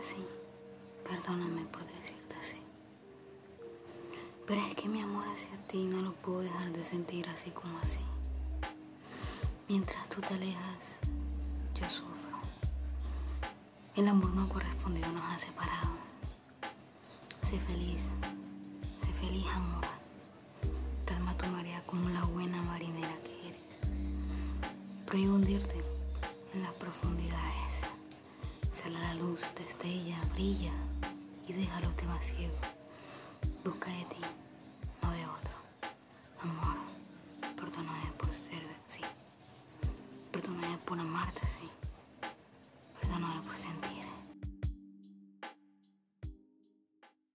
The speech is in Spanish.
así. Perdóname por decirte así. Pero es que mi amor hacia ti no lo puedo dejar de sentir así como así. Mientras tú te alejas, yo sufro. El amor no correspondido nos ha separado. Sé feliz, sé feliz amor. Calma tu marea como la buena marinera que eres. Prohíbo hundirte luz desde ella brilla y deja los demás ciegos. Busca de ti, no de otro. Amor, perdóname por ser así. Perdóname por amarte